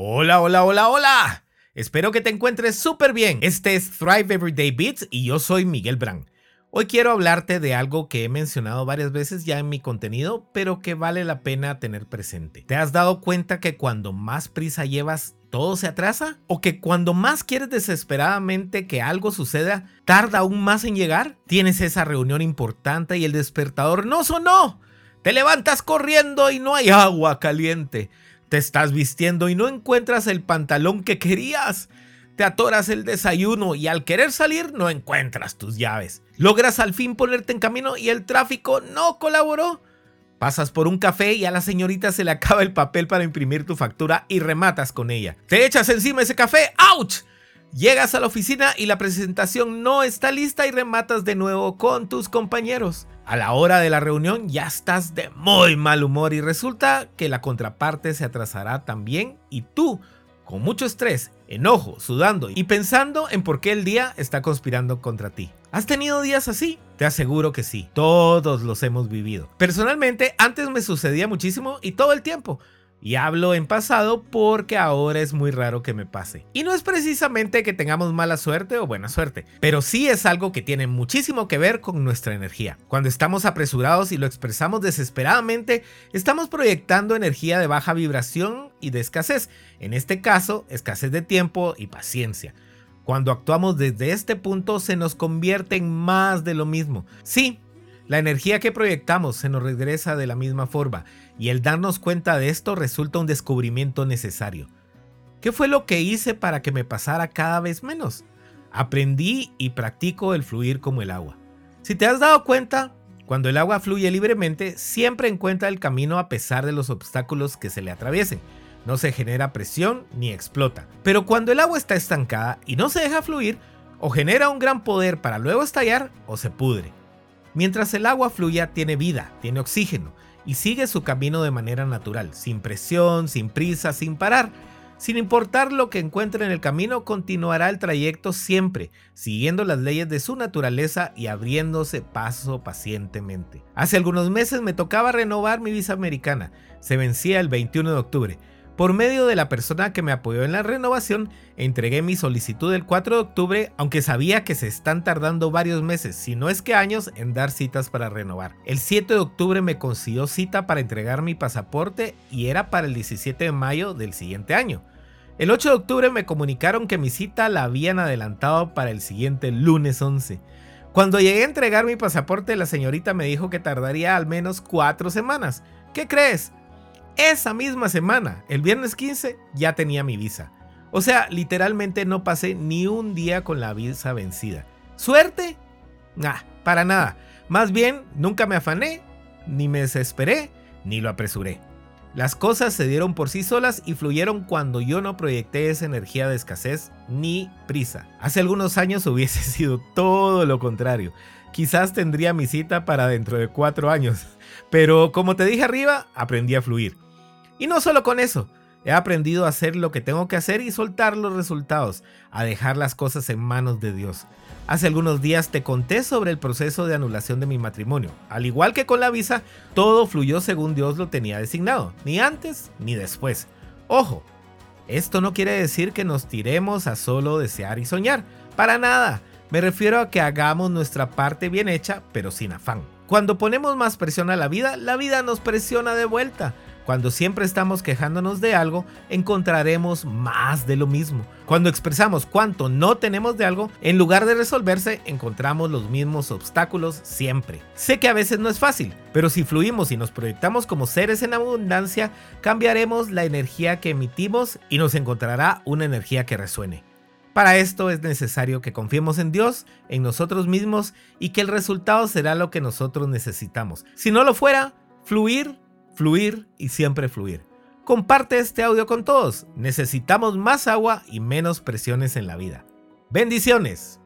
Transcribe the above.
Hola, hola, hola, hola. Espero que te encuentres súper bien. Este es Thrive Everyday Beats y yo soy Miguel Brand. Hoy quiero hablarte de algo que he mencionado varias veces ya en mi contenido, pero que vale la pena tener presente. ¿Te has dado cuenta que cuando más prisa llevas, todo se atrasa? ¿O que cuando más quieres desesperadamente que algo suceda, tarda aún más en llegar? Tienes esa reunión importante y el despertador no sonó. Te levantas corriendo y no hay agua caliente. Te estás vistiendo y no encuentras el pantalón que querías. Te atoras el desayuno y al querer salir no encuentras tus llaves. Logras al fin ponerte en camino y el tráfico no colaboró. Pasas por un café y a la señorita se le acaba el papel para imprimir tu factura y rematas con ella. Te echas encima ese café. ¡Auch! Llegas a la oficina y la presentación no está lista y rematas de nuevo con tus compañeros. A la hora de la reunión ya estás de muy mal humor y resulta que la contraparte se atrasará también y tú, con mucho estrés, enojo, sudando y pensando en por qué el día está conspirando contra ti. ¿Has tenido días así? Te aseguro que sí, todos los hemos vivido. Personalmente, antes me sucedía muchísimo y todo el tiempo. Y hablo en pasado porque ahora es muy raro que me pase. Y no es precisamente que tengamos mala suerte o buena suerte, pero sí es algo que tiene muchísimo que ver con nuestra energía. Cuando estamos apresurados y lo expresamos desesperadamente, estamos proyectando energía de baja vibración y de escasez. En este caso, escasez de tiempo y paciencia. Cuando actuamos desde este punto se nos convierte en más de lo mismo. Sí, la energía que proyectamos se nos regresa de la misma forma y el darnos cuenta de esto resulta un descubrimiento necesario. ¿Qué fue lo que hice para que me pasara cada vez menos? Aprendí y practico el fluir como el agua. Si te has dado cuenta, cuando el agua fluye libremente, siempre encuentra el camino a pesar de los obstáculos que se le atraviesen. No se genera presión ni explota. Pero cuando el agua está estancada y no se deja fluir, o genera un gran poder para luego estallar o se pudre. Mientras el agua fluya, tiene vida, tiene oxígeno y sigue su camino de manera natural, sin presión, sin prisa, sin parar. Sin importar lo que encuentre en el camino, continuará el trayecto siempre, siguiendo las leyes de su naturaleza y abriéndose paso pacientemente. Hace algunos meses me tocaba renovar mi visa americana. Se vencía el 21 de octubre. Por medio de la persona que me apoyó en la renovación, entregué mi solicitud el 4 de octubre, aunque sabía que se están tardando varios meses, si no es que años, en dar citas para renovar. El 7 de octubre me consiguió cita para entregar mi pasaporte y era para el 17 de mayo del siguiente año. El 8 de octubre me comunicaron que mi cita la habían adelantado para el siguiente lunes 11. Cuando llegué a entregar mi pasaporte, la señorita me dijo que tardaría al menos cuatro semanas. ¿Qué crees? Esa misma semana, el viernes 15, ya tenía mi visa. O sea, literalmente no pasé ni un día con la visa vencida. ¿Suerte? Nah, para nada. Más bien, nunca me afané, ni me desesperé, ni lo apresuré. Las cosas se dieron por sí solas y fluyeron cuando yo no proyecté esa energía de escasez ni prisa. Hace algunos años hubiese sido todo lo contrario. Quizás tendría mi cita para dentro de cuatro años. Pero como te dije arriba, aprendí a fluir. Y no solo con eso, he aprendido a hacer lo que tengo que hacer y soltar los resultados, a dejar las cosas en manos de Dios. Hace algunos días te conté sobre el proceso de anulación de mi matrimonio. Al igual que con la visa, todo fluyó según Dios lo tenía designado, ni antes ni después. Ojo, esto no quiere decir que nos tiremos a solo desear y soñar, para nada. Me refiero a que hagamos nuestra parte bien hecha, pero sin afán. Cuando ponemos más presión a la vida, la vida nos presiona de vuelta. Cuando siempre estamos quejándonos de algo, encontraremos más de lo mismo. Cuando expresamos cuánto no tenemos de algo, en lugar de resolverse, encontramos los mismos obstáculos siempre. Sé que a veces no es fácil, pero si fluimos y nos proyectamos como seres en abundancia, cambiaremos la energía que emitimos y nos encontrará una energía que resuene. Para esto es necesario que confiemos en Dios, en nosotros mismos y que el resultado será lo que nosotros necesitamos. Si no lo fuera, fluir fluir y siempre fluir. Comparte este audio con todos. Necesitamos más agua y menos presiones en la vida. Bendiciones.